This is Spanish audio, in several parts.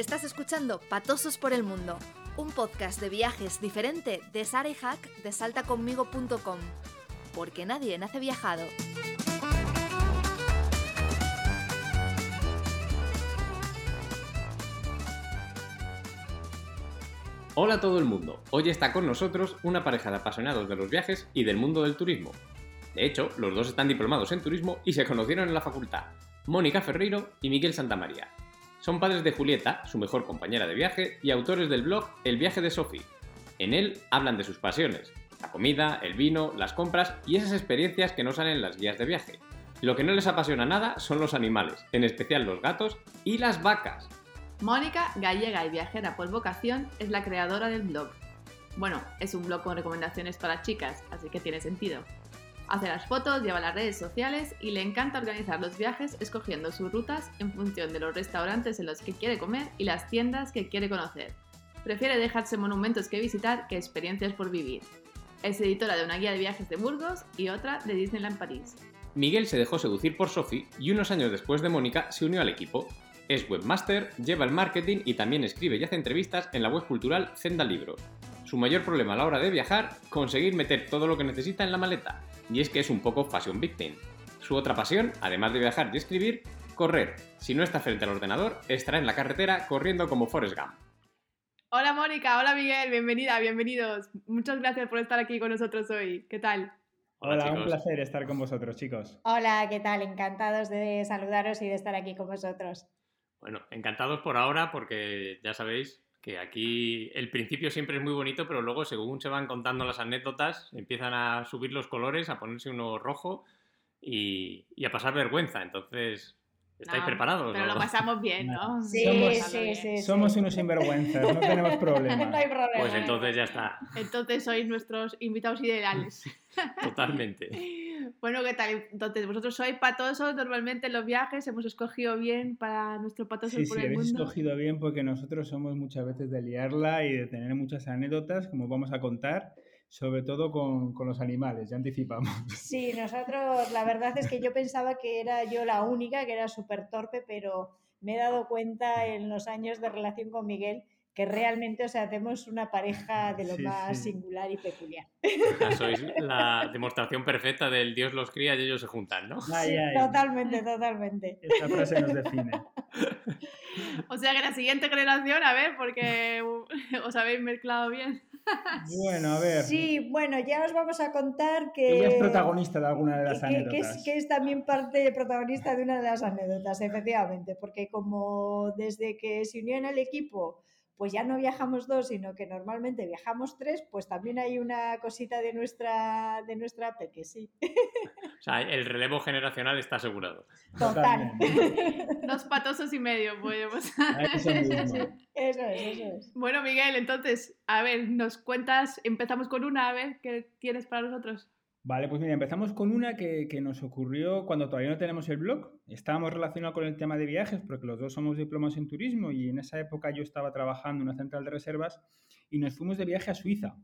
Estás escuchando Patosos por el Mundo, un podcast de viajes diferente de Sara Hack de saltaconmigo.com. Porque nadie nace viajado. Hola a todo el mundo. Hoy está con nosotros una pareja de apasionados de los viajes y del mundo del turismo. De hecho, los dos están diplomados en turismo y se conocieron en la facultad. Mónica Ferreiro y Miguel Santamaría. Son padres de Julieta, su mejor compañera de viaje, y autores del blog El viaje de Sophie. En él hablan de sus pasiones, la comida, el vino, las compras y esas experiencias que no salen en las guías de viaje. Lo que no les apasiona nada son los animales, en especial los gatos y las vacas. Mónica, gallega y viajera por vocación, es la creadora del blog. Bueno, es un blog con recomendaciones para chicas, así que tiene sentido. Hace las fotos, lleva las redes sociales y le encanta organizar los viajes escogiendo sus rutas en función de los restaurantes en los que quiere comer y las tiendas que quiere conocer. Prefiere dejarse monumentos que visitar que experiencias por vivir. Es editora de una guía de viajes de Burgos y otra de Disneyland París. Miguel se dejó seducir por Sophie y unos años después de Mónica se unió al equipo. Es webmaster, lleva el marketing y también escribe y hace entrevistas en la web cultural Zenda Libros. Su mayor problema a la hora de viajar, conseguir meter todo lo que necesita en la maleta. Y es que es un poco fashion victim. Su otra pasión, además de viajar y escribir, correr. Si no está frente al ordenador, estará en la carretera corriendo como Forrest Gump. Hola Mónica, hola Miguel, bienvenida, bienvenidos. Muchas gracias por estar aquí con nosotros hoy. ¿Qué tal? Hola, Hola, un placer estar con vosotros, chicos. Hola, ¿qué tal? Encantados de saludaros y de estar aquí con vosotros. Bueno, encantados por ahora porque ya sabéis que aquí el principio siempre es muy bonito, pero luego según se van contando las anécdotas, empiezan a subir los colores, a ponerse uno rojo y, y a pasar vergüenza. Entonces, ¿estáis No, preparados? Pero o- lo pasamos bien, ¿no? Sí, Somos- sí, sí. Somos sí. unos sinvergüenzas, no tenemos problema. no hay problema. Pues entonces ya está, Entonces sois nuestros invitados ideales. totalmente. Bueno, ¿qué tal? Entonces, vosotros sois patosos normalmente en los viajes, hemos escogido bien para nuestro patoso Sí, por sí, el habéis mundo. escogido bien porque nosotros somos muchas veces de liarla y de tener muchas anécdotas, como vamos a contar, sobre todo con, con los animales, ya anticipamos. Sí, nosotros, la verdad es que yo pensaba que era yo la única, que era súper torpe, pero me he dado cuenta en los años de relación con Miguel que realmente, o sea, hacemos una pareja de lo Sí, más sí. singular y peculiar. Ya sois la demostración perfecta del Dios los cría y ellos se juntan, ¿no? Ay, Sí, ay, Totalmente, totalmente. esta frase nos define. O sea que la siguiente generación, a ver, porque uh, os habéis mezclado bien. Bueno, a ver. Sí, bueno, ya os vamos a contar que... Ella es protagonista de alguna de las que- que, que anécdotas. es, que es también parte protagonista de una de las anécdotas, efectivamente, porque como desde que se unió en el equipo, pues ya no viajamos dos, sino que normalmente viajamos tres, pues también hay una cosita de nuestra, de nuestra peque, sí. O sea, el relevo generacional está asegurado. Total. Dos patosos y medio. A eso. Eso es, eso es. Bueno, Miguel, entonces, a ver, nos cuentas, empezamos con una, a ver, ¿qué tienes para nosotros? Vale, pues mira, empezamos con una que, que nos ocurrió cuando todavía no tenemos el blog. Estábamos relacionados con el tema de viajes porque los dos somos diplomas en turismo y en esa época yo estaba trabajando en una central de reservas y nos fuimos de viaje a Suiza.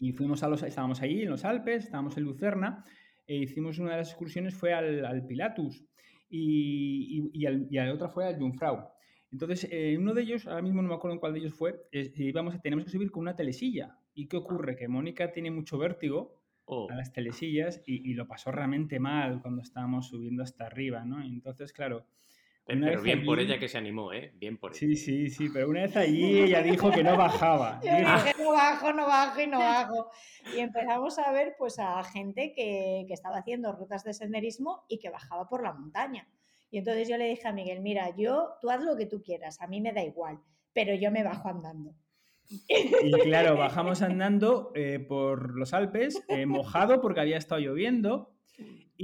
Y fuimos a los, estábamos ahí en los Alpes, estábamos en Lucerna e hicimos una de las excursiones fue al, al Pilatus y, y, y, al- y la otra fue al Jungfrau. Entonces, eh, uno de ellos, ahora mismo no me acuerdo en cuál de ellos fue, es- íbamos, tenemos que subir con una telesilla. ¿Y qué ocurre? Que Mónica tiene mucho vértigo Oh, a las telesillas y, y lo pasó realmente mal cuando estábamos subiendo hasta arriba, ¿no? Entonces, claro. pero bien por ella que se animó, ¿eh? Bien por ella. Sí, sí, sí, pero una vez allí ella dijo que no bajaba. Yo Dijo- dije, no bajo, no bajo y no bajo. Y empezamos a ver pues a gente que, que estaba haciendo rutas de senderismo y que bajaba por la montaña. Y entonces yo le dije a Miguel, mira, yo, tú haz lo que tú quieras, a mí me da igual, pero yo me bajo andando. Y claro, bajamos andando eh, por los Alpes, eh, mojado porque había estado lloviendo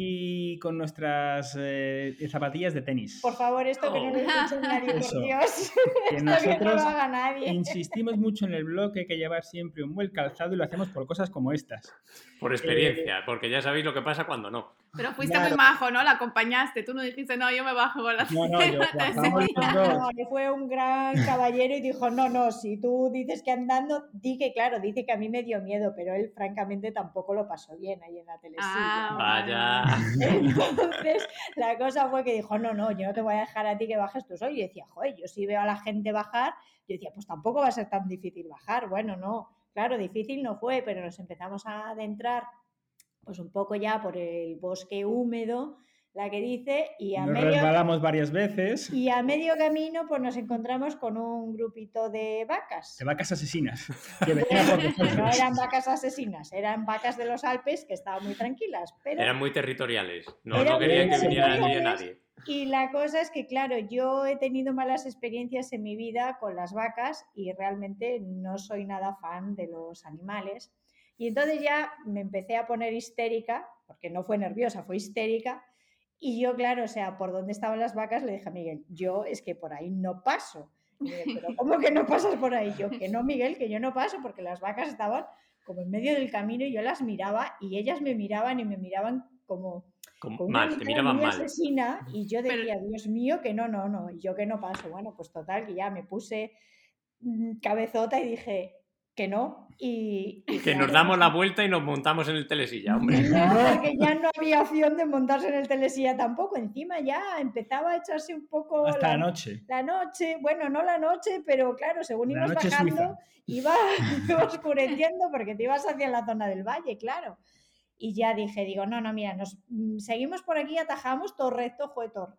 y con nuestras eh, zapatillas de tenis. Por favor, esto que no lo escuche nadie, por Eso. Dios. Que Esto que no nosotros lo haga nadie. insistimos mucho en el blog que hay que llevar siempre un buen calzado y lo hacemos por cosas como estas. Por experiencia, porque ya sabéis lo que pasa cuando no. Pero fuiste Claro. muy majo, ¿no? La acompañaste. Tú no dijiste, no, yo me bajo con la No, no, yo. No, fue un gran caballero y dijo, no, no, si tú dices que andando, di que claro, dice que a mí me dio miedo, pero él francamente tampoco lo pasó bien ahí en la telesilla. Ah, Vaya. Entonces, la cosa fue que dijo, no, no, yo no te voy a dejar a ti que bajes tú solo. Y yo decía, joder, yo si veo a la gente bajar, yo decía, pues tampoco va a ser tan difícil bajar. Bueno, no, claro, difícil no fue, pero nos empezamos a adentrar pues un poco ya por el bosque húmedo, la que dice, y a Nos medio... resbalamos varias veces. Y a medio camino, pues nos encontramos con un grupito de vacas. De vacas asesinas. Que. No eran vacas asesinas, eran vacas de los Alpes que estaban muy tranquilas. Pero... Eran muy territoriales. No, querían que viniera nadie. Y la cosa es que, claro, yo he tenido malas experiencias en mi vida con las vacas y realmente no soy nada fan de los animales. Y entonces ya me empecé a poner histérica, porque no fue nerviosa, fue histérica. Y yo, claro, o sea, por dónde estaban las vacas, le dije a Miguel, yo es que por ahí no paso. Dice, pero ¿cómo que no pasas por ahí? Yo, que no, Miguel, que yo no paso, porque las vacas estaban como en medio del camino y yo las miraba y ellas me miraban y me miraban como, Como- mal, te miraban muy mal. asesina y yo Pero- decía, Dios mío, que no, no, no, y yo que no paso. Bueno, pues total, que ya me puse mm, cabezota y dije que no. Y, y Que nos damos la vuelta y nos montamos en el telesilla, hombre. no, porque ya no había opción de montarse en el telesilla tampoco. Encima ya empezaba a echarse un poco Hasta la noche. la noche, bueno, no la noche, pero claro, según La ibas bajando, suiza. iba, iba oscureciendo porque te ibas hacia la zona del valle, claro. Y ya dije, digo, no, no, mira, nos mm, seguimos por aquí, atajamos todo recto, fue todo.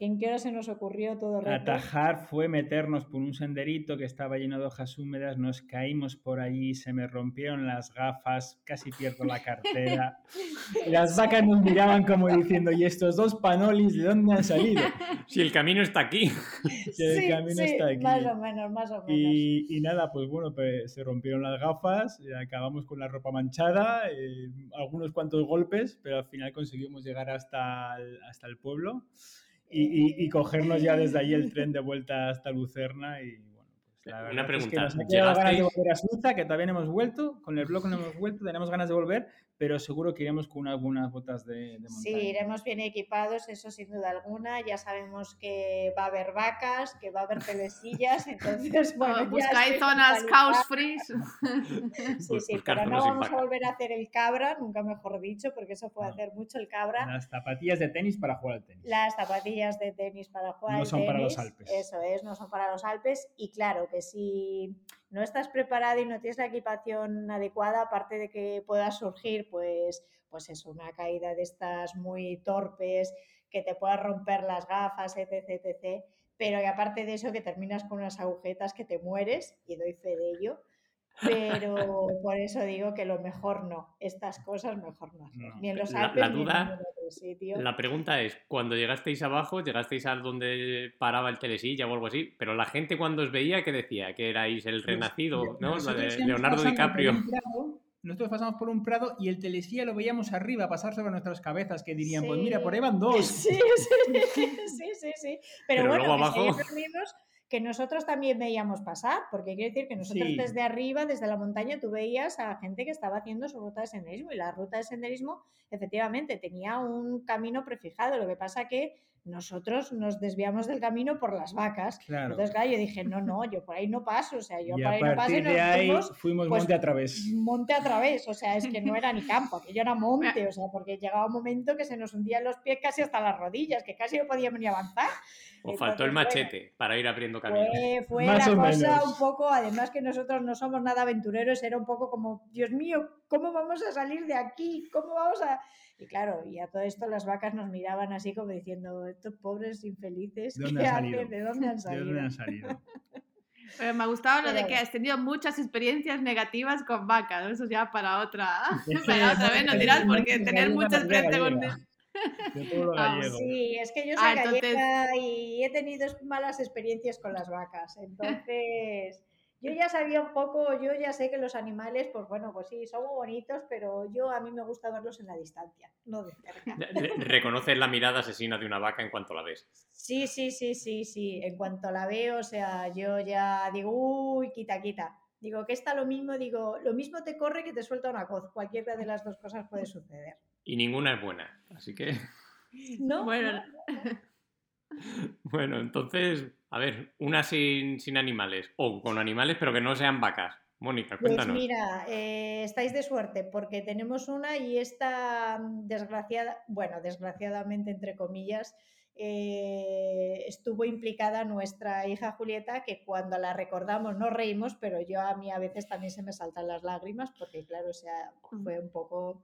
¿En qué hora se nos ocurrió todo recto? Atajar fue meternos por un senderito que estaba lleno de hojas húmedas, nos caímos por allí, se me rompieron las gafas, casi pierdo la cartera. Las vacas nos miraban como diciendo, ¿y estos dos panolis de dónde han salido? Si el camino está aquí. que el camino está aquí. Más o menos, más o menos. Y, y nada, pues bueno, pues se rompieron las gafas, y acabamos con la ropa manchada, eh, algunos cuantos golpes, pero al final conseguimos llegar hasta el, hasta el pueblo y, y- y cogernos ya desde ahí el tren de vuelta hasta Lucerna. Y bueno, pues la Una verdad es que pregunta, nos ha quedado ganas de volver a Suiza, que todavía no hemos vuelto, con el blog no hemos vuelto, tenemos ganas de volver, pero seguro que iremos con algunas botas de, de Sí, montaña. iremos bien equipados, eso sin duda alguna. Ya sabemos que va a haber vacas, que va a haber telesillas, entonces, bueno. ya Buscáis estoy zonas caos free. Sí, Bus- sí, pero no vamos a volver a hacer el cabra, nunca mejor dicho, porque eso No. hacer mucho el cabra. Las zapatillas de tenis para jugar al tenis. Las zapatillas de tenis para jugar No al son para los tenis, Alpes. Eso es, no son para los Alpes. Y claro que si no estás preparado y no tienes la equipación adecuada, aparte de que pueda surgir, pues, pues es una caída de estas muy torpes, que te puedas romper las gafas, etc, etc. Pero que aparte de eso, que terminas con unas agujetas que te mueres, y doy fe de ello. Pero por eso digo que lo mejor no, estas cosas mejor no hacer. No, Ni en los la- Alpes duda- otro sitio. La pregunta es, cuando llegasteis abajo, llegasteis a donde paraba el telesilla o algo así, pero la gente cuando os veía, ¿qué decía? Que erais el renacido, ¿no? La de Leonardo DiCaprio. prado, nosotros pasamos por un prado y el telesilla lo veíamos arriba, pasar sobre nuestras cabezas, que dirían, pues mira, por ahí van dos. Sí, sí, sí, sí, sí. Pero, Pero bueno, luego abajo- que nosotros también veíamos pasar, porque quiere decir que nosotros Sí. desde arriba, desde la montaña, tú veías a gente que estaba haciendo su ruta de senderismo y la ruta de senderismo efectivamente tenía un camino prefijado, lo que pasa que nosotros nos desviamos del camino por las vacas. Claro. Entonces, claro, yo dije, no, no, yo por ahí no paso, o sea, yo y por ahí no paso y nos de ahí fuimos fuimos pues, monte a través. monte a través, o sea, es que no era ni campo, aquello era monte, o sea, porque llegaba un momento que se nos hundían los pies casi hasta las rodillas, que casi no podíamos ni avanzar. Os faltó el bueno, machete para ir abriendo camino. Fue, fue Más la o cosa menos. un poco, además que nosotros no somos nada aventureros, era un poco como, Dios mío, ¿cómo vamos a salir de aquí? ¿Cómo vamos a...? Y claro, y a todo esto las vacas nos miraban así como diciendo, estos pobres infelices, ¿De dónde ¿qué han hacen? salido? ¿De dónde han ¿De salido? dónde han salido? Pero me ha gustado lo de que has tenido muchas experiencias negativas con vacas. Eso ya para otra, para otra vez nos dirás, porque tener mucha gallega, experiencia con... gallega. De pueblo Ah, gallego. Sí, es que yo soy Ah, entonces- gallega y he tenido malas experiencias con las vacas. Entonces, yo ya sabía un poco, yo ya sé que los animales, pues bueno, pues sí, son muy bonitos, pero yo a mí me gusta verlos en la distancia, no de cerca. Re- Reconoces la mirada asesina de una vaca en cuanto la ves. Sí, sí, sí, sí, sí. En cuanto la veo, o sea, yo ya digo, uy, quita, quita. Digo, que está lo mismo, digo, lo mismo te corre que te suelta una coz. Cualquiera de las dos cosas puede suceder. Y ninguna es buena, así que... No, Bueno, no, Bueno, entonces, a ver, una sin, sin animales, o con animales pero que no sean vacas. Mónica, Pues cuéntanos. mira, eh, estáis de suerte porque tenemos una y esta mm, desgraciada, bueno, desgraciadamente entre comillas, eh, estuvo implicada nuestra hija Julieta, que cuando la recordamos nos reímos, pero yo a mí a veces también se me saltan las lágrimas porque claro, o sea, fue un poco,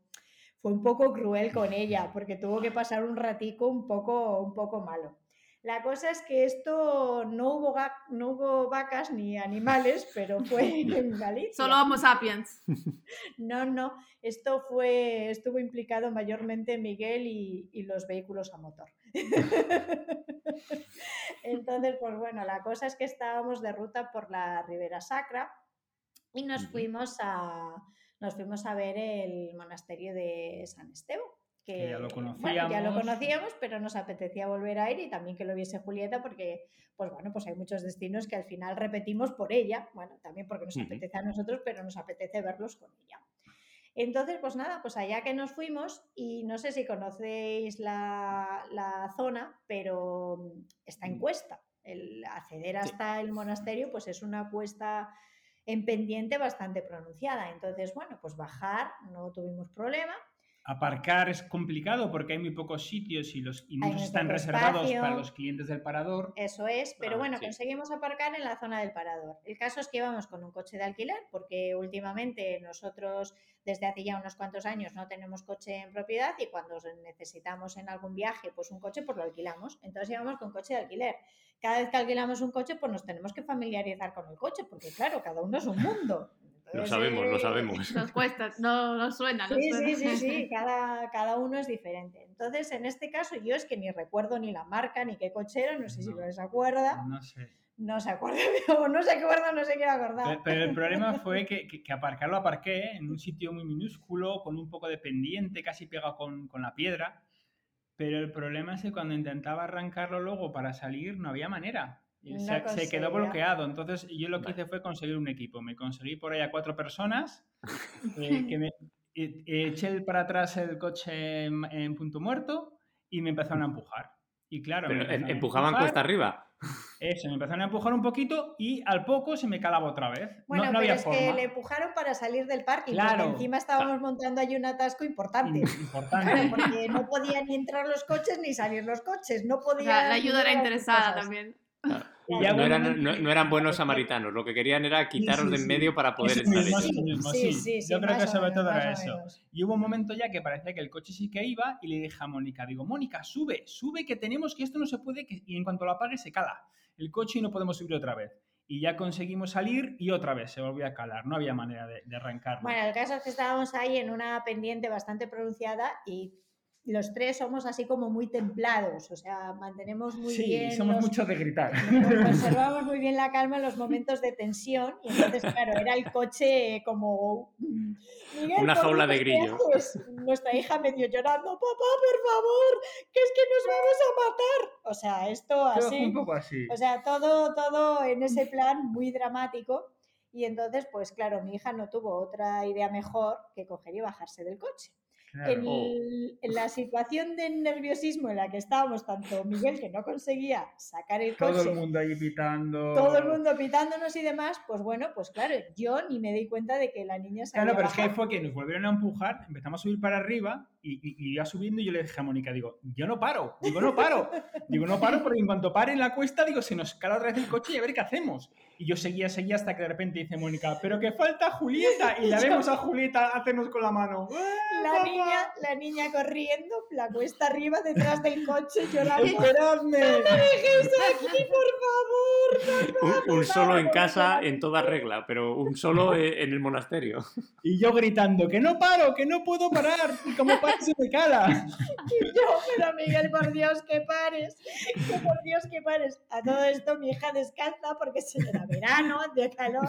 fue un poco cruel con ella porque tuvo que pasar un ratico un poco, un poco malo. La cosa es que esto no hubo, no hubo vacas ni animales, pero fue en Galicia. solo Homo sapiens. No, no, esto fue, estuvo implicado mayormente Miguel y, y los vehículos a motor. Entonces, pues bueno, la cosa es que estábamos de ruta por la Ribera Sacra y nos fuimos a, nos fuimos a ver el monasterio de San Esteban. Que, Que ya lo bueno, ya lo conocíamos. conocíamos, pero nos apetecía volver a ir y también que lo viese Julieta porque, pues bueno, pues hay muchos destinos que al final repetimos por ella, bueno, también porque nos Ujú. apetece a nosotros, pero nos apetece verlos con ella. Entonces, pues nada, pues allá que nos fuimos y no sé si conocéis la, la zona, pero está en Mm. cuesta. El acceder Sí. hasta el monasterio, pues es una cuesta en pendiente bastante pronunciada. Entonces, bueno, pues bajar no tuvimos problema. Aparcar es complicado porque hay muy pocos sitios y, los, y muchos están reservados espacio. para los clientes del parador. Eso es, pero Ah, bueno, sí. conseguimos aparcar en la zona del parador. El caso es que íbamos con un coche de alquiler, porque últimamente nosotros desde hace ya unos cuantos años no tenemos coche en propiedad y cuando necesitamos en algún viaje pues un coche pues lo alquilamos. Entonces íbamos con coche de alquiler. Cada vez que alquilamos un coche pues nos tenemos que familiarizar con el coche, porque claro, cada uno es un mundo. Lo sabemos, lo eh, sabemos. Nos cuesta, no nos suena, nos Sí, sí, suena. sí, sí, cada, cada uno es diferente. Entonces, en este caso, yo es que ni recuerdo ni la marca ni qué coche era, no sé si No. lo se acuerda, No sé. no se acuerda, o no se acuerda, no se quiere acordar. Pero, pero el problema fue que, que, que aparcarlo aparqué en un sitio muy minúsculo, con un poco de pendiente, casi pegado con, con la piedra. Pero el problema es que cuando intentaba arrancarlo luego para salir, no había manera. Y No se, se quedó bloqueado. Entonces yo lo que Vale. hice fue conseguir un equipo. Me conseguí por ahí a cuatro personas. eh, que me, eh, eché el- para atrás el coche en, en punto muerto y me empezaron a empujar. Y claro, me Pero empezaron em- empujaban empujar. cuesta arriba. Eso, me empezaron a empujar un poquito y al poco se me calaba otra vez. No- Bueno, no, pero había es forma. que le empujaron para salir del parking, Claro. porque encima estábamos montando allí un atasco importante. Im- Importante. Claro, porque no podían ni entrar los coches ni salir los coches, no O podían... sea, la ayuda era interesada cosas. también. Y ya No eran, no, no eran buenos samaritanos, lo que querían era quitaros sí, de en sí. medio para poder Eso entrar mismo, ellos. eso mismo, Sí, sí. sí, sí, Yo creo que sobre todo era eso. Y hubo un momento ya que parecía que el coche sí que iba y le dije a Mónica, digo, Mónica, sube, sube que tenemos que esto no se puede que... y en cuanto lo apague se cala el coche y no podemos subir otra vez. Y ya conseguimos salir y otra vez se volvió a calar, no había manera de, de arrancarlo. Bueno, el caso es que estábamos ahí en una pendiente bastante pronunciada y los tres somos así como muy templados, o sea, mantenemos muy sí, bien... somos los- muchos de gritar. Conservamos muy bien la calma en los momentos de tensión y entonces, claro, era el coche como... mm, Miguel, Una jaula de Dios, ¿qué grillos. haces? Nuestra hija medio llorando, papá, por favor, que es que nos vamos a matar. O sea, esto Todo así... un poco así. O sea, todo, todo en ese plan muy dramático. Y entonces, pues claro, mi hija no tuvo otra idea mejor que coger y bajarse del coche. Claro. En, Oh. el- la situación de nerviosismo en la que estábamos, tanto Miguel, que no conseguía sacar el Todo coche, el mundo ahí pitando. todo el mundo pitándonos y demás, pues bueno, pues claro, yo ni me di cuenta de que la niña se Claro, pero es que fue que nos volvieron a empujar, empezamos a subir para arriba y, y- y iba subiendo y yo le dije a Mónica, digo, yo no paro, digo, no paro, digo, no paro porque en cuanto pare en la cuesta, digo, se nos cala otra vez el coche y a ver qué hacemos. Y yo seguía, seguía hasta que de repente dice Mónica, pero que falta Julieta y la vemos a Julieta hacernos con la mano. ¡Eh, La papá! niña, la niña corriendo, la cuesta arriba, detrás del coche, llorando. ¡Esperadme! ¡Dejes aquí, por favor! Un, un solo en casa en toda regla, pero un solo e- en el monasterio. Y yo gritando, que no paro, que no puedo parar, y como paro se me cala. Y yo, pero Miguel, por Dios, que pares, que por Dios, que pares. A todo esto mi hija descalza porque se era verano, de calor,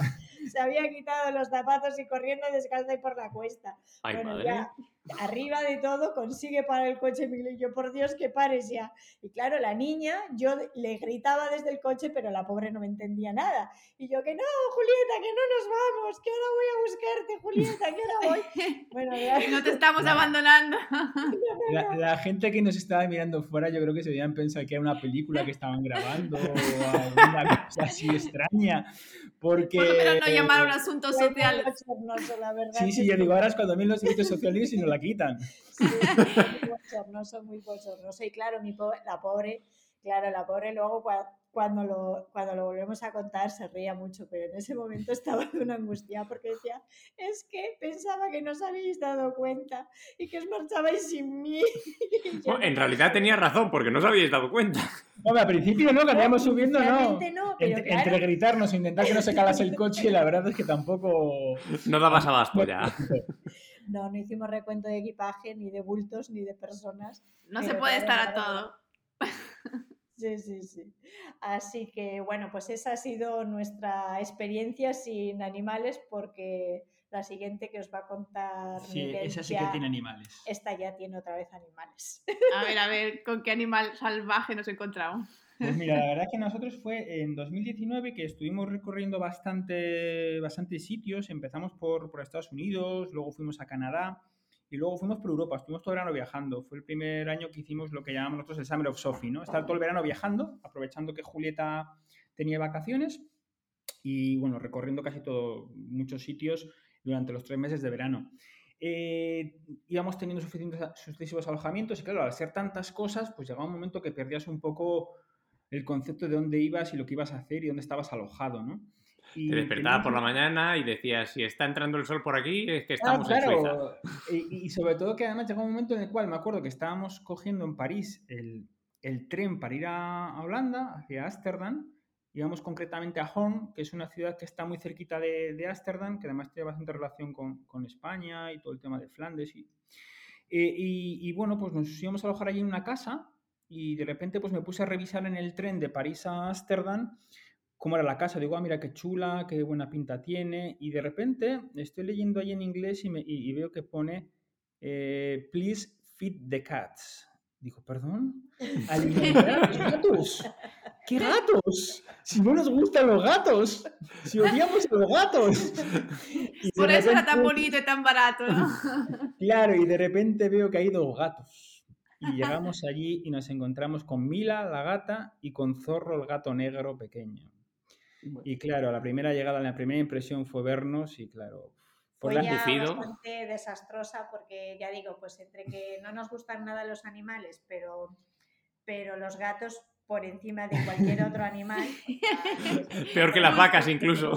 se había quitado los zapatos y corriendo descalza y por la cuesta. Ay, bueno, madre. ya arriba de todo consigue parar el coche Miguel y yo, por Dios, que pares ya. Y claro, la niña, yo le gritaba desde el coche, pero la pobre no me entendía nada. Y yo, que no, Julieta, que no nos vamos, que ahora voy a buscarte, Julieta, que ahora voy. Bueno, ya- No te estamos abandonando. La, la gente que nos estaba mirando fuera, yo creo que se debían pensar que era una película que estaban grabando o alguna cosa así extraña. Porque. Por lo menos no llamaron asuntos sociales. la verdad. Sí, sí, yo digo, ahora es cuando vienen los servicios sociales y nos la quitan. Sí, muy bochornoso, muy bochornoso. Y claro, mi po- la pobre, claro, la pobre luego cua- cuando lo, cuando lo volvemos a contar se ría mucho, pero en ese momento estaba de una angustia porque decía, es que pensaba que no os habéis dado cuenta y que os marchabais sin mí. Bueno, en "No, realidad tenía razón, porque no os habíais dado cuenta. Hombre, al principio no, cuando íbamos subiendo, no. Realmente no, pero Entre, claro. entre gritarnos e intentar que no se calase el coche, la verdad es que tampoco. No dabas abasto ya. No, no hicimos recuento de equipaje, ni de bultos, ni de personas. No se puede estar a todo. Sí, sí, sí. Así que bueno, pues esa ha sido nuestra experiencia sin animales porque la siguiente que os va a contar Sí, Miguel esa sí que tiene animales. esta ya tiene otra vez animales. A ver, a ver, ¿con qué animal salvaje nos encontramos? Pues mira, la verdad es que nosotros fue en 2019 que estuvimos recorriendo bastante, bastantes sitios. Empezamos por, por Estados Unidos, luego fuimos a Canadá y luego fuimos por Europa. Estuvimos todo el verano viajando. Fue el primer año que hicimos lo que llamamos nosotros el Summer of Sophie, ¿no? Estar todo el verano viajando, aprovechando que Julieta tenía vacaciones y, bueno, recorriendo casi todo, muchos sitios durante los tres meses de verano. Eh, íbamos teniendo suficientes, sucesivos alojamientos y claro, al ser tantas cosas, pues llegaba un momento que perdías un poco el concepto de dónde ibas y lo que ibas a hacer y dónde estabas alojado, ¿no? Y Te despertabas por la mañana y decías, si está entrando el sol por aquí, es que Ah, estamos en Suiza. claro. Y, y sobre todo que además llegó un momento en el cual me acuerdo que estábamos cogiendo en París el, el tren para ir a, Holanda, hacia Ámsterdam. Íbamos concretamente a Horn, que es una ciudad que está muy cerquita de, de Ámsterdam, que además tiene bastante relación con, con España y todo el tema de Flandes. Y, eh, y, y bueno, pues nos íbamos a alojar allí en una casa y de repente pues me puse a revisar en el tren de París a Ámsterdam cómo era la casa. Digo, ah, mira qué chula, qué buena pinta tiene. Y de repente estoy leyendo ahí en inglés y, me- y- y veo que pone, eh, please feed the cats. Digo, perdón, alimentar a los gatos. ¿Qué gatos? Si no nos gustan los gatos, si odiamos a los gatos. Y Por eso era tan repente- bonito y tan barato, ¿no? Claro, y de repente veo que hay dos gatos. Y llegamos allí y nos encontramos con Mila, la gata, y con Zorro, el gato negro pequeño. Y claro, la primera llegada, la primera impresión fue vernos y claro, por Fue Lucido. bastante desastrosa porque ya digo, pues entre que no nos gustan nada los animales, pero, pero los gatos por encima de cualquier otro animal. pues, Peor que las vacas incluso.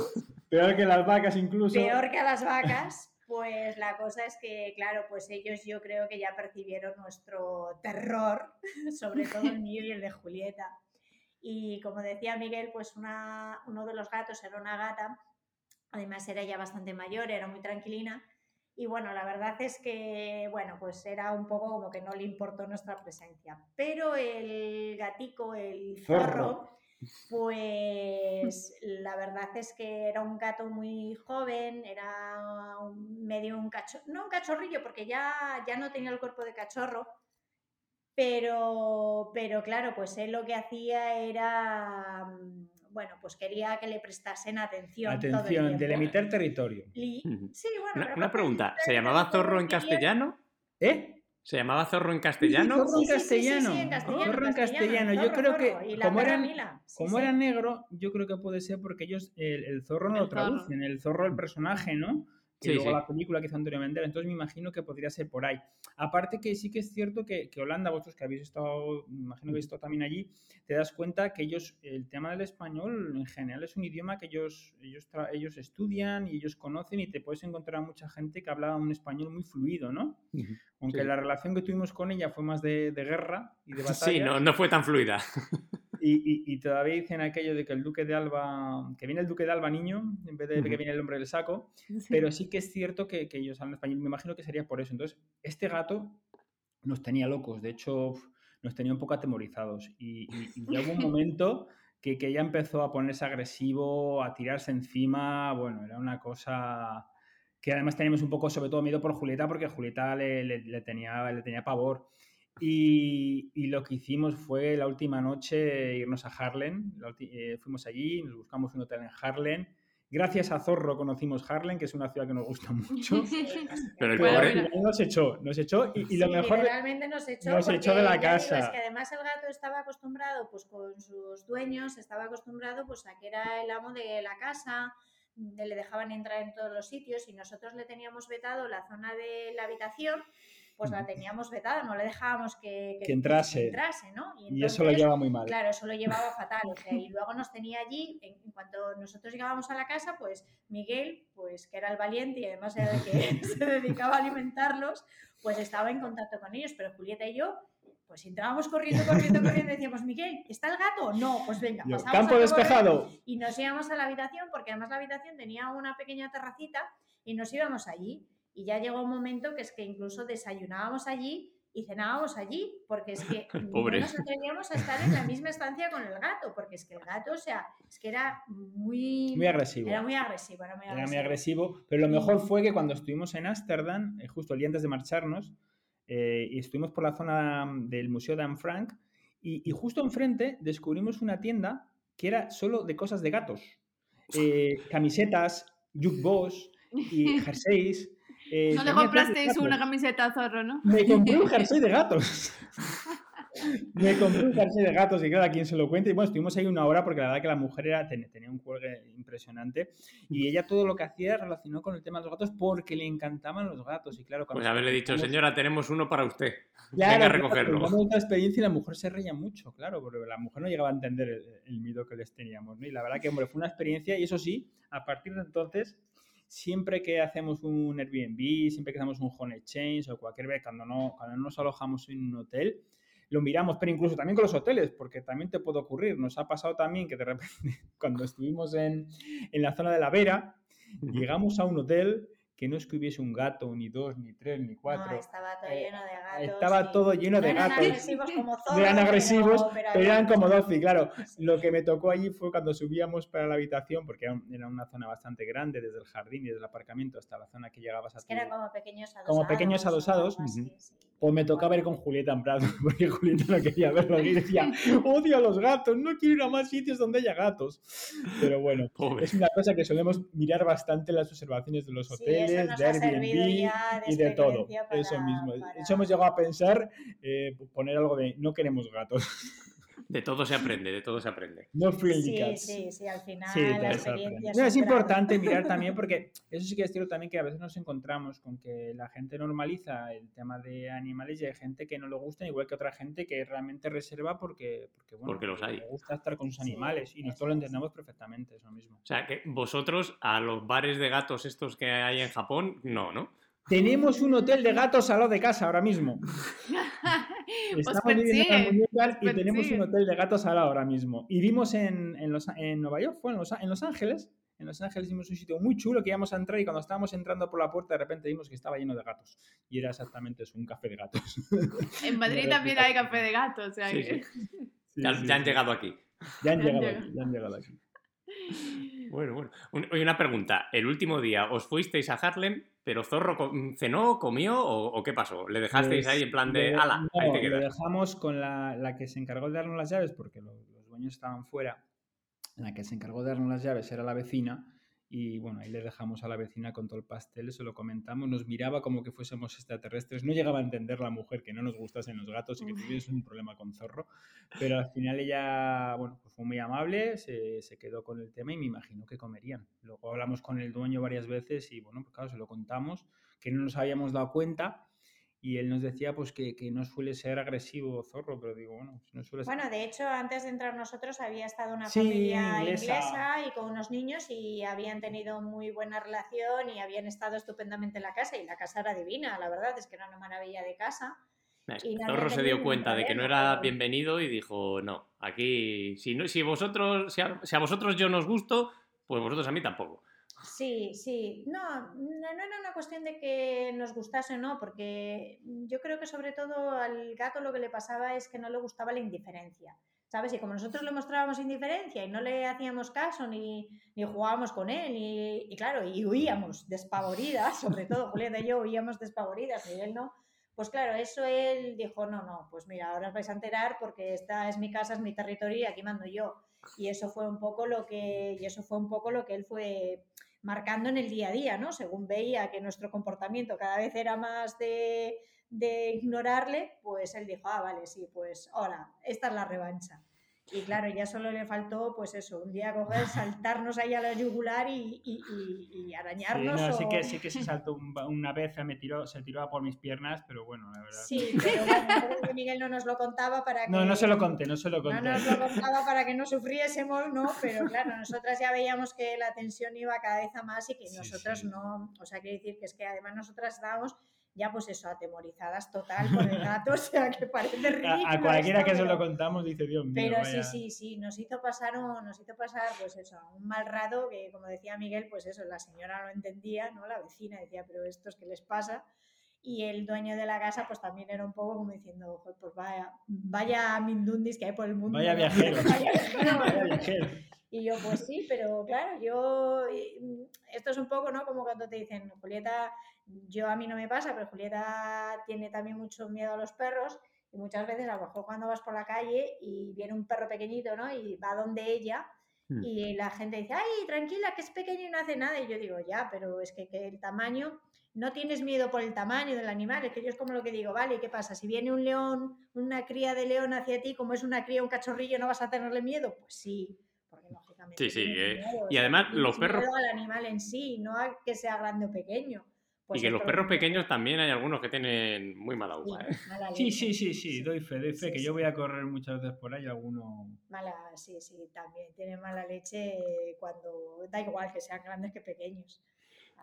peor que las vacas incluso. peor que a las vacas, pues la cosa es que, claro, pues ellos yo creo que ya percibieron nuestro terror, sobre todo el mío y el de Julieta. Y como decía Miguel, pues una, uno de los gatos era una gata, además era ya bastante mayor, era muy tranquilina. Y bueno, la verdad es que, bueno, pues era un poco como que no le importó nuestra presencia. Pero el gatico, el Zorro. zorro, pues la verdad es que era un gato muy joven, era un- medio un cachorro, no un cachorrillo porque ya, ya no tenía el cuerpo de cachorro, pero, pero claro, pues él lo que hacía era, mm, bueno, pues quería que le prestasen atención. todo el Atención, delimitar territorio. Y- sí, bueno, Una, pero una aparte pregunta, ¿se llamaba zorro en castellano? ¿Eh? ¿Se llamaba zorro en Sí, castellano? zorro en Sí, sí, sí, sí, castellano. sí, en castellano, Zorro en castellano. Yo zorro, creo que zorro, como perra eran, Mila, sí, como sí. era negro, yo creo que puede ser porque ellos el, el zorro no El lo traducen, el zorro el personaje, ¿no? Y Sí, luego sí. la película que hizo Antonio Banderas, entonces me imagino que podría ser por ahí. Aparte que sí que es cierto que, que Holanda, vosotros que habéis estado, me imagino que habéis estado también allí, te das cuenta que ellos, el tema del español en general es un idioma que ellos, ellos, ellos estudian y ellos conocen y te puedes encontrar mucha gente que habla un español muy fluido, ¿no? Ujú. Aunque Sí. la relación que tuvimos con ella fue más de, de guerra y de batalla. Sí, no, no fue tan fluida. Y, y- y todavía dicen aquello de que el duque de Alba, que viene el duque de Alba niño, en vez de que viene el hombre del saco, pero sí que es cierto que, que ellos hablan español, me imagino que sería por eso. Entonces, este gato nos tenía locos, de hecho, nos tenía un poco atemorizados. Y, y- hubo un momento que, que ya empezó a ponerse agresivo, a tirarse encima, bueno, era una cosa que además teníamos un poco, sobre todo, miedo por Julieta, porque Julieta le, le- le tenía, le tenía pavor. Y, y lo que hicimos fue la última noche irnos a Harlem. Eh, fuimos allí, nos buscamos un hotel en Harlem. Gracias a Zorro conocimos Harlem, que es una ciudad que nos gusta mucho. Pero el pobre... nos echó, nos echó. Y, y lo Sí, mejor, de- literalmente nos echó, nos echó de la ya digo, casa. es que además el gato estaba acostumbrado, pues con sus dueños, estaba acostumbrado pues a que era el amo de la casa, le dejaban entrar en todos los sitios y nosotros le teníamos vetado la zona de la habitación, pues la teníamos vetada, no le dejábamos que, Que entrase. entrase, ¿no? y eso lo entonces, lleva muy mal. Claro, eso lo llevaba fatal. O sea, y luego nos tenía allí, en, en cuanto nosotros llegábamos a la casa, pues Miguel, pues que era el valiente y además era el que se dedicaba a alimentarlos, pues estaba en contacto con ellos. Pero Julieta y yo, pues entrábamos corriendo, corriendo, corriendo y decíamos, Miguel, ¿está el gato? No, pues venga, Yo, pasamos campo despejado. y nos íbamos a la habitación, porque además la habitación tenía una pequeña terracita y nos íbamos allí. Y ya llegó un momento que es que incluso desayunábamos allí y cenábamos allí, porque es que Pobre. no nos atrevíamos a estar en la misma estancia con el gato, porque es que el gato, o sea, es que era muy... Muy agresivo. Era muy agresivo, era muy Era agresivo. muy agresivo, pero lo mejor fue que cuando estuvimos en Ámsterdam, eh, justo el día antes de marcharnos, eh, y estuvimos por la zona del Museo de Anne Frank, y, y justo enfrente descubrimos una tienda que era solo de cosas de gatos. Eh, camisetas, jukebox y jerseys. Eh, No le comprasteis una camiseta a zorro, ¿no? Me compré un jersey de gatos. Me compré un jersey de gatos y claro, a quien se lo cuente. Y bueno, estuvimos ahí una hora porque la verdad que la mujer era, ten- tenía un cuelgue impresionante y ella todo lo que hacía relacionó con el tema de los gatos porque le encantaban los gatos. Y claro, cuando Pues haberle dicho, señora, tenemos uno para usted. Claro, Venga a claro, recogerlo. contamos nuestra experiencia y la mujer se reía mucho, claro, porque la mujer no llegaba a entender el, el miedo que les teníamos. ¿no? Y la verdad que, hombre, fue una experiencia y eso sí, a partir de entonces, siempre que hacemos un Airbnb, siempre que hacemos un Home Exchange o cualquier vez, cuando no, cuando no nos alojamos en un hotel, lo miramos, pero incluso también con los hoteles, porque también te puede ocurrir. Nos ha pasado también que de repente, cuando estuvimos en, en la zona de la Vera, llegamos a un hotel que no es que hubiese un gato, ni dos, ni tres, ni cuatro. No, estaba todo Eh, lleno de gatos. estaba y todo lleno no de eran gatos. agresivos como zorros, eran agresivos, pero, pero eran como muchos. 12. Y claro, Sí. lo que me tocó allí fue cuando subíamos para la habitación, porque era, un- era una zona bastante grande, desde el jardín y desde el aparcamiento hasta la zona que llegabas a Es que eran como pequeños adosados. Como pequeños adosados, así, sí. Pues me tocaba ver con Julieta en Prado, porque Julieta no quería verlo y decía, odio a los gatos, no quiero ir a más sitios donde haya gatos. Pero bueno, Pobre. es una cosa que solemos mirar bastante en las observaciones de los hoteles, de Airbnb y de todo. para- Eso mismo. para- Eso hemos llegado a pensar, eh, poner algo de no queremos gatos, De todo se aprende, de todo se aprende. no Sí, cats. sí, sí, al final Sí, la experiencia. No, es importante mirar también porque eso sí que es cierto también que a veces nos encontramos con que la gente normaliza el tema de animales y hay gente que no le gusta, igual que otra gente que realmente reserva porque, porque, bueno, Porque los hay. le gusta estar con sus Sí, animales y eso nosotros lo es. entendemos perfectamente, eso mismo. O sea, que vosotros a los bares de gatos estos que hay en Japón, no, ¿no? Tenemos un hotel de gatos al lado de casa ahora mismo. Pues Estamos viviendo en. Muñecas y pues tenemos un hotel de gatos al lado ahora mismo. Y vimos en, en, los- en Nueva York, fue en Los, en Los Ángeles. En Los Ángeles vimos un sitio muy chulo que íbamos a entrar y cuando estábamos entrando por la puerta de repente vimos que estaba lleno de gatos. Y era exactamente eso, un café de gatos. En Madrid también hay café de gato, o sea Sí, que... sí. Sí, Ya, sí, ya han llegado aquí. Ya han Ya han llegado llegado. aquí, ya han llegado aquí. Bueno, bueno. Un- Oye, una pregunta. ¿El último día os fuisteis a Harlem, pero Zorro co- cenó, comió o, o qué pasó? ¿Le dejasteis Pues, ahí en plan de, ala, ahí no, Lo dejamos con la, la que se encargó de darnos las llaves, porque lo- los dueños estaban fuera. La que se encargó de darnos las llaves era la vecina. Y bueno, ahí le dejamos a la vecina con todo el pastel, se lo comentamos. Nos miraba como que fuésemos extraterrestres. No llegaba a entender la mujer que no nos gustasen los gatos y que tuviese un problema con zorro. Pero al final ella, bueno, pues fue muy amable, se, se quedó con el tema y me imagino que comerían. Luego hablamos con el dueño varias veces y bueno, pues claro, se lo contamos, que no nos habíamos dado cuenta y él nos decía pues que, que no suele ser agresivo zorro, pero digo, bueno, no suele ser... Bueno, de hecho, antes de entrar nosotros había estado una Sí, familia inglesa. inglesa. y con unos niños y habían tenido muy buena relación y habían estado estupendamente en la casa y la casa era divina, la verdad es que era una maravilla de casa. Y no había Zorro se dio cuenta de que no era bienvenido y dijo, no, aquí, si, no, si, vosotros, si a, si a vosotros yo no os gusto, pues vosotros a mí tampoco. Sí, sí. No, no, no era una cuestión de que nos gustase o no, porque yo creo que sobre todo al gato lo que le pasaba es que no le gustaba la indiferencia. ¿sabes? Y como nosotros le mostrábamos indiferencia y no le hacíamos caso ni, ni jugábamos con él, y, y claro, y huíamos despavoridas, sobre todo Julieta y yo huíamos despavoridas, y él no, pues claro, eso él dijo, no, no, pues mira, ahora os vais a enterar porque esta es mi casa, es mi territorio y aquí mando yo. Y eso fue un poco lo que, y eso fue un poco lo que él fue marcando en el día a día, ¿no? Según veía que nuestro comportamiento cada vez era más de, de ignorarle, pues él dijo, ah, vale, sí, pues ahora, esta es la revancha. Y claro, ya solo le faltó, pues eso, un día coger, saltarnos ahí a la yugular y, y, y, y arañarnos. Sí, no, o... sí, que, sí que se saltó un- una vez, me tiró, se tiró a por mis piernas, pero bueno, la verdad. Sí, pero bueno, creo que Miguel no nos lo contaba para que... No, no se lo conté, no se lo No conté. nos lo contaba para que no sufriésemos, ¿no? Pero claro, nosotras ya veíamos que la tensión iba cada vez a más y que Sí, nosotros sí. no, o sea, quiero decir que es que además nosotras estábamos ya pues eso, atemorizadas total por el gato, o sea, que parece ridículo. A, a cualquiera esto, que se lo contamos dice, Dios mío, Pero vaya". sí, sí, sí, nos hizo pasar un, nos hizo pasar, pues eso, un mal rato que, como decía Miguel, pues eso, la señora no entendía, ¿no? La vecina decía, pero esto es que les pasa. Y el dueño de la casa, pues también era un poco como diciendo, "Joder, pues vaya, vaya mindundis que hay por el mundo. Vaya. Vaya viajero, Vaya viajero. y yo, pues sí, pero claro, yo, eh, esto es un poco, ¿no? Como cuando te dicen, Julieta, yo a mí no me pasa, pero Julieta tiene también mucho miedo a los perros y muchas veces a lo mejor cuando vas por la calle y viene un perro pequeñito, ¿no? Y va donde ella Hmm. y la gente dice, ay, tranquila, que es pequeño y no hace nada. Y yo digo, ya, pero es que, que el tamaño, no tienes miedo por el tamaño del animal, es que yo es como lo que digo, vale, ¿qué pasa? Si viene un león, una cría de león hacia ti, como es una cría, un cachorrillo, ¿no vas a tenerle miedo? Pues sí, porque lógicamente. Sí, sí, eh, miedo, y además los perros- miedo al animal en sí, no a que sea grande o pequeño. Pues y que los perros pequeños también hay algunos que tienen muy mala Sí, uva, ¿eh? mala Sí, leche. sí, sí, sí, doy fe, doy fe, Sí, que sí. yo voy a correr muchas veces por ahí, alguno... Mala, sí, sí, también tiene mala leche cuando da igual que sean grandes que pequeños.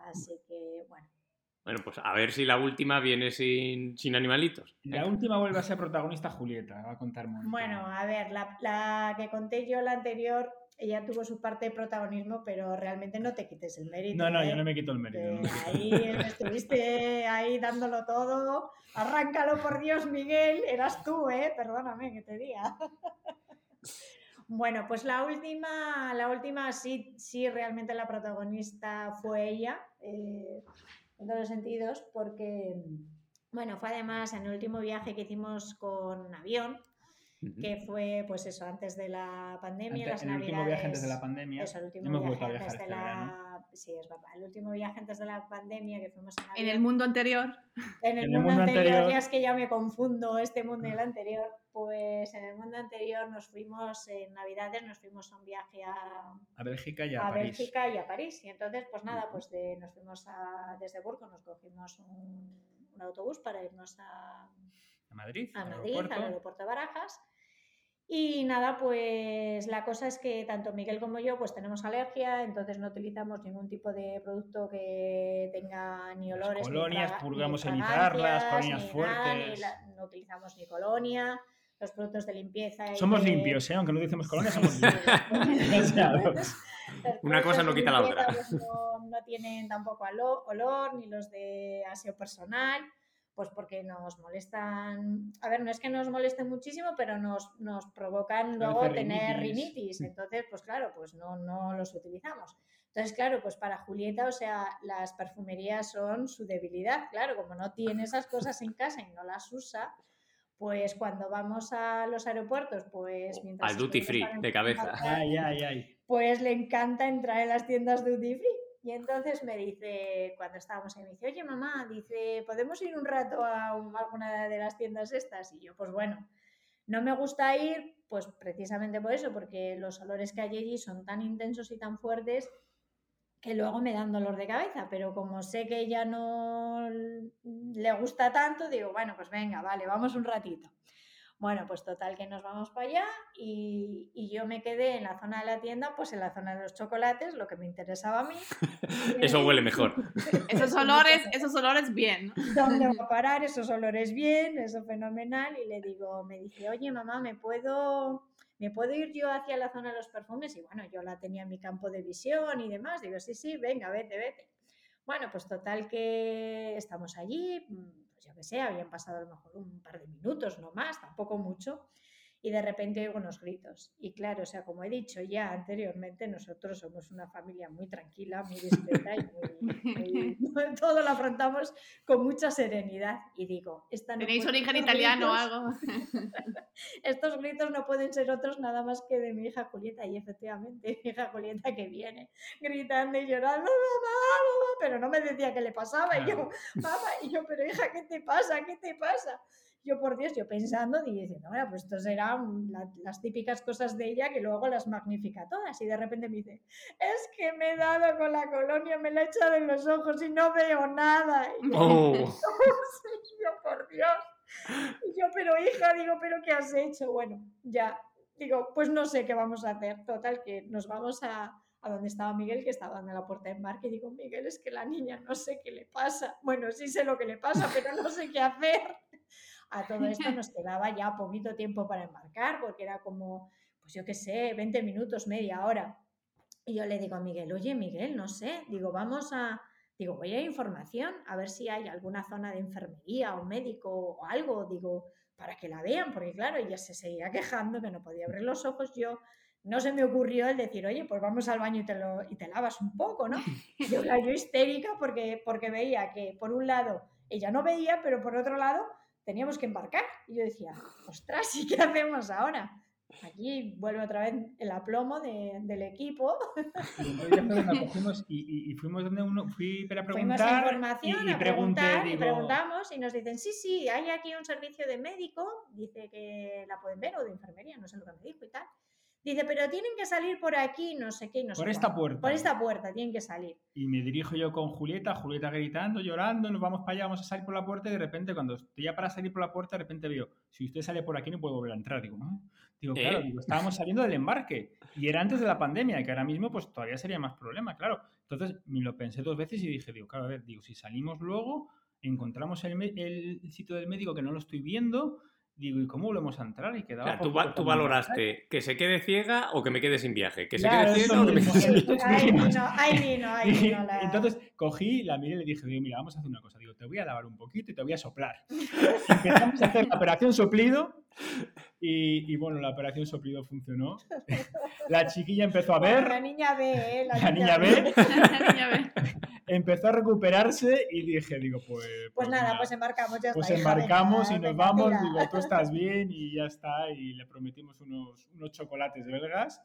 Así que, bueno. Bueno, pues a ver si la última viene sin, sin animalitos. La última vuelve a ser protagonista Julieta, va a contar Mónica. Bueno, a ver, la, la que conté yo, la anterior, ella tuvo su parte de protagonismo, pero realmente no te quites el mérito. No, no, ¿eh? yo no me quito el mérito. No ahí estuviste ahí dándolo todo. Arráncalo, por Dios, Miguel. Eras tú, ¿eh? Perdóname que te diga. Bueno, pues la última, la última sí, sí, realmente la protagonista fue ella, eh, en todos los sentidos, porque, bueno, fue además en el último viaje que hicimos con avión, Que fue, pues eso, antes de la pandemia, Ante- las el último viaje antes de la Navidades- pandemia. eso, el último hemos viaje vuelto a viajar antes de este verano. la... Sí, es verdad. El último viaje antes de la pandemia que fuimos en En el mundo anterior, En el, en el mundo, mundo anterior, anterior- ya es que ya me confundo este mundo y el anterior. Pues en el mundo anterior nos fuimos, en Navidades, nos fuimos a un viaje a, A Bélgica y a, a París. Bélgica y a París. Y entonces, pues nada, pues de- nos fuimos a, desde Burgos, nos cogimos un, un autobús para irnos a, A Madrid, a al Madrid, al aeropuerto. aeropuerto de Barajas. Y nada, pues la cosa es que tanto Miguel como yo pues tenemos alergia, entonces no utilizamos ningún tipo de producto que tenga ni Las olores, ni colonias, ni purgamos colonias ni nada, ni fuertes. la- no utilizamos ni colonia, los productos de limpieza. y Somos de- limpios, ¿eh? aunque no decimos colonia, somos limpios. Una cosa no quita la otra. pues, no, no tienen tampoco olor, ni los de aseo personal, pues porque nos molestan. A ver, no es que nos molesten muchísimo, pero nos, nos provocan luego tener rinitis. Entonces, pues claro, pues no, no los utilizamos. Entonces, claro, pues para Julieta, o sea, las perfumerías son su debilidad. Claro, como no tiene esas cosas en casa y no las usa, pues cuando vamos a los aeropuertos, pues mientras... Al duty free, de cabeza. Ay, ay, ay. pues le encanta entrar en las tiendas duty free. Y entonces me dice, cuando estábamos ahí, me dice, oye mamá, dice, ¿podemos ir un rato a un- alguna de las tiendas estas? Y yo, pues bueno, no me gusta ir, pues precisamente por eso, porque los olores que hay allí son tan intensos y tan fuertes que luego me dan dolor de cabeza, pero como sé que ella no le gusta tanto, digo, bueno, pues venga, vale, vamos un ratito. Bueno, pues total que nos vamos para allá y, y yo me quedé en la zona de la tienda, pues en la zona de los chocolates, lo que me interesaba a mí. Eso huele mejor. esos olores, esos olores bien. ¿Dónde va a parar? Esos olores bien, eso fenomenal. Y le digo, me dice, oye mamá, ¿me puedo, ¿me puedo ir yo hacia la zona de los perfumes? Y bueno, yo la tenía en mi campo de visión y demás. Digo, sí, sí, venga, vete, vete. Bueno, pues total que estamos allí, yo qué sé, habían pasado a lo mejor un par de minutos, no más, tampoco mucho. Y de repente oigo unos gritos. Y claro, o sea, como he dicho ya anteriormente, nosotros somos una familia muy tranquila, muy discreta y muy, todo lo afrontamos con mucha serenidad. Y digo, esta ¿tenéis origen italiano o algo? estos gritos no pueden ser otros nada más que de mi hija Julieta. Y efectivamente, mi hija Julieta que viene gritando y llorando, mamá, mamá, pero no me decía qué le pasaba. Y yo, mamá, y yo, pero hija, ¿qué te pasa? ¿Qué te pasa? Yo por Dios, yo pensando y diciendo, bueno, pues esto serán las típicas cosas de ella que luego las magnifica todas. Y de repente me dice, es que me he dado con la colonia, me la he echado en los ojos y no veo nada. Y yo, oh. yo, por Dios. Y yo, pero hija, digo, pero ¿qué has hecho? Bueno, ya, digo, pues no sé qué vamos a hacer. Total, que nos vamos a, a donde estaba Miguel, que estaba en la puerta de embarque, y digo, Miguel, es que la niña no sé qué le pasa. Bueno, sí sé lo que le pasa, pero no sé qué hacer. A todo esto nos quedaba ya poquito tiempo para embarcar, porque era como, pues yo qué sé, 20 minutos, media hora. Y yo le digo a Miguel, oye Miguel, no sé, digo, vamos a, digo, voy a información, a ver si hay alguna zona de enfermería o médico o algo, digo, para que la vean, porque claro, ella se seguía quejando que no podía abrir los ojos, yo no se me ocurrió el decir, oye, pues vamos al baño y te, lo, y te lavas un poco, ¿no? Yo, yo histérica porque, porque veía que por un lado ella no veía, pero por otro lado teníamos que embarcar. Y yo decía, ostras, ¿y qué hacemos ahora? Aquí vuelve otra vez el aplomo del equipo. Y, fuimos donde uno, fui para preguntar. Fuimos a información, y, a preguntar, y preguntamos y nos dicen, sí, sí, hay aquí un servicio de médico, dice que la pueden ver, o de enfermería, no sé lo que me dijo y tal. Dice, pero tienen que salir por aquí, no sé qué, no Por esta puerta. Por esta puerta, tienen que salir. Y me dirijo yo con Julieta, Julieta gritando, llorando, nos vamos para allá, vamos a salir por la puerta y de repente cuando estoy ya para salir por la puerta, de repente veo, si usted sale por aquí no puede volver a entrar. Digo, ¿no? Digo, claro, ¿Eh? estábamos saliendo del embarque y era antes de la pandemia, que ahora mismo pues todavía sería más problema, claro. Entonces me lo pensé dos veces y dije, digo, claro, a ver, digo, si salimos luego, encontramos el, el sitio del médico que no lo estoy viendo, Digo, ¿y cómo volvemos a entrar? Y quedaba tú, tú valoraste que se quede ciega o que me quede sin viaje. Que se quede ciega o que me quede sin viaje. Ahí vino, ahí vino. Entonces cogí, la miré y le dije, digo, mira, vamos a hacer una cosa. Digo, te voy a lavar un poquito y te voy a soplar. Empezamos a hacer la operación soplido y, y, bueno, la operación soplido funcionó. La chiquilla empezó a ver. La niña ve, ¿eh? La, niña, ve. la niña ve empezó a recuperarse y dije, digo, pues... Pues, pues nada, pues embarcamos, ya Pues embarcamos y nos vamos, digo, tú estás bien y ya está, y le prometimos unos, unos chocolates belgas.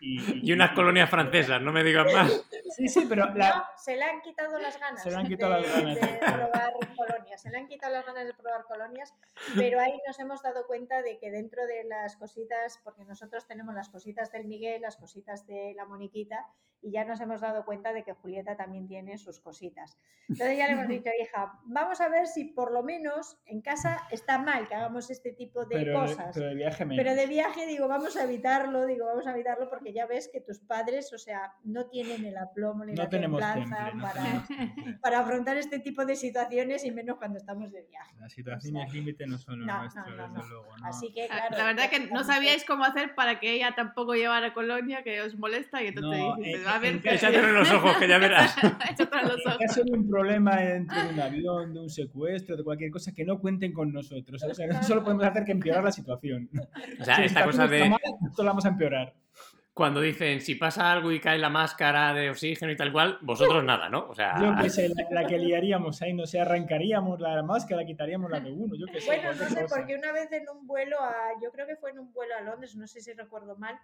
Y, y unas colonias francesas, no me digas más. Sí, sí, pero... La... se le han quitado las ganas. Se le han quitado de, las ganas. De probar colonias, se le han quitado las ganas de probar colonias, pero ahí nos hemos dado cuenta de que dentro de las cositas, porque nosotros tenemos las cositas del Miguel, las cositas de la Moniquita, y ya nos hemos dado cuenta de que Julieta también tiene sus cositas. Entonces ya le hemos dicho, hija, vamos a ver si por lo menos en casa está mal que hagamos este tipo de cosas. pero de viaje Pero de viaje, digo, vamos a evitarlo, digo, vamos a evitarlo porque ya ves que tus padres, o sea, no tienen el aplomo ni la templanza para, para, afrontar este tipo de situaciones y menos cuando estamos de viaje. Las situaciones límite no son lo nuestro, desde luego. Así que, claro, la verdad que no sabíais cómo hacer para que ella tampoco llevara colonia, que os molesta y entonces dices, a ver. en los ojos, que ya verás. En caso de un problema dentro de un avión, de un secuestro, de cualquier cosa, que no cuenten con nosotros. O sea, no solo podemos hacer que empeorar la situación. O sea, esta cosa de. Mal, esto vamos a empeorar. Cuando dicen si pasa algo y cae la máscara de oxígeno y tal cual, vosotros nada, ¿no? O sea. Yo qué sé, la, que liaríamos ahí, no sé, arrancaríamos la máscara, quitaríamos la de uno, yo qué sé. Bueno, no sé, porque una vez en un vuelo a. Yo creo que fue en un vuelo a Londres, no sé si recuerdo mal,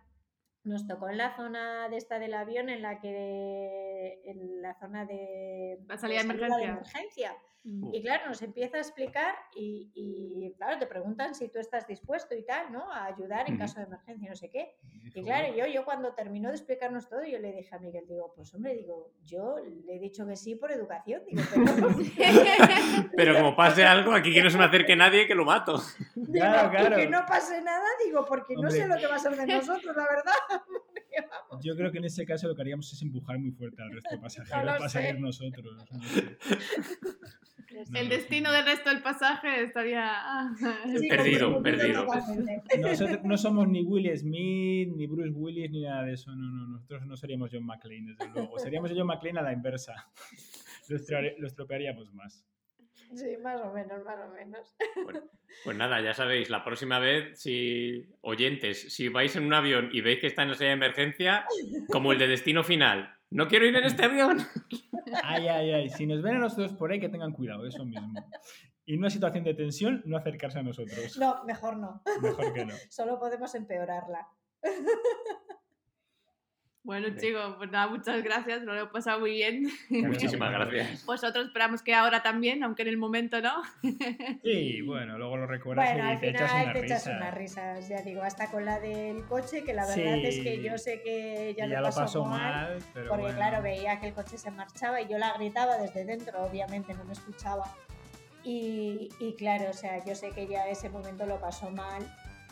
nos tocó en la zona de esta del avión en la que en la zona de la salida de emergencia. De emergencia Mm. Y claro, nos empieza a explicar y, claro, te preguntan si tú estás dispuesto y tal, ¿no? A ayudar en caso de emergencia, no sé qué. Y claro, yo, yo cuando terminó de explicarnos todo, yo le dije a Miguel, digo, pues hombre, digo, yo le he dicho que sí por educación. Digo, pero... como pase algo, aquí que no se me acerque nadie, que lo mato. claro, claro. Que no pase nada, digo, porque no sé lo que va a ser de nosotros, la verdad. Yo creo que en ese caso lo que haríamos es empujar muy fuerte al resto de pasajeros para salir nosotros. El destino del resto del pasaje estaría ah, perdido, perdido. Nosotros no somos ni Will Smith, ni Bruce Willis, ni nada de eso. No, no, nosotros no seríamos John McClane, desde luego. Seríamos John McClane a la inversa. Lo estropearíamos más. Sí, más o menos, más o menos. Bueno, pues nada, ya sabéis, la próxima vez, si oyentes, si vais en un avión y veis que está en la serie de emergencia, como el de destino final, no quiero ir en este avión. Ay, ay, ay. Si nos ven a nosotros por ahí, que tengan cuidado, eso mismo. Y en una situación de tensión, no acercarse a nosotros. No, mejor no. Mejor que no. Solo podemos empeorarla. Bueno, Bien. chicos, pues nada, muchas gracias, nos lo he pasado muy bien. Muchísimas gracias. Vosotros esperamos que ahora también, aunque en el momento no. Sí, bueno, luego lo recuerdas Bueno, y al te echas final una te echas risa. unas risas, ya digo, hasta con la del coche, que la verdad es que Sí. yo sé que ya ya lo pasó, pasó mal, mal, pero porque bueno. claro, veía que el coche se marchaba y yo la gritaba desde dentro, obviamente no me escuchaba. Y, y claro, o sea, yo sé que ya ese momento lo pasó mal,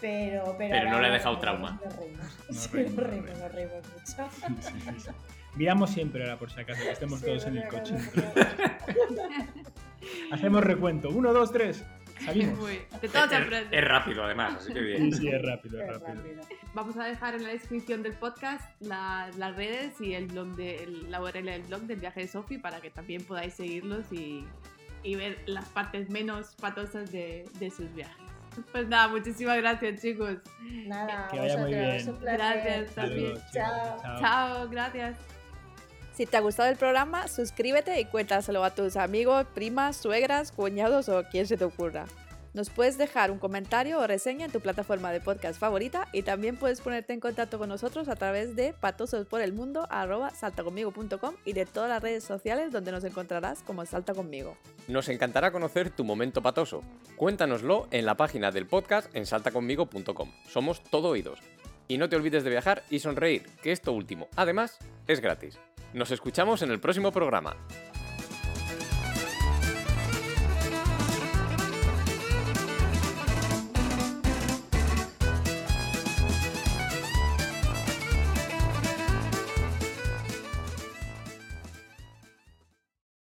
pero... Pero, Pero no le ha dejado trauma. Nos reímos, Nos Sí, reímos, reímos, mucho. Sí, sí, sí. Miramos siempre ahora, por si acaso, que estemos Sí, todos en el coche. Hacemos recuento. Uno, dos, tres. Salimos. De todo Es, es rápido, además, así que Sí, bien. sí, es rápido, es rápido. rápido. Vamos a dejar en la descripción del podcast la- las redes y el blog de, el- la URL del blog del viaje de Sofi para que también podáis seguirlos y, y ver las partes menos patosas de, de sus viajes. Pues nada, muchísimas gracias chicos. Nada, Que vaya muy bien. un placer. Gracias, Saludos, chicos. Chao. Chao. Chao, gracias. Si te ha gustado el programa, suscríbete y cuéntaselo a tus amigos, primas, suegras, cuñados o quien se te ocurra. Nos puedes dejar un comentario o reseña en tu plataforma de podcast favorita y también puedes ponerte en contacto con nosotros a través de patososporelmundo.saltaconmigo.com y de todas las redes sociales donde nos encontrarás como Salta Conmigo. Nos encantará conocer tu momento patoso. Cuéntanoslo en la página del podcast en saltaconmigo.com. Somos todo oídos. Y no te olvides de viajar y sonreír, que esto último, además, es gratis. Nos escuchamos en el próximo programa.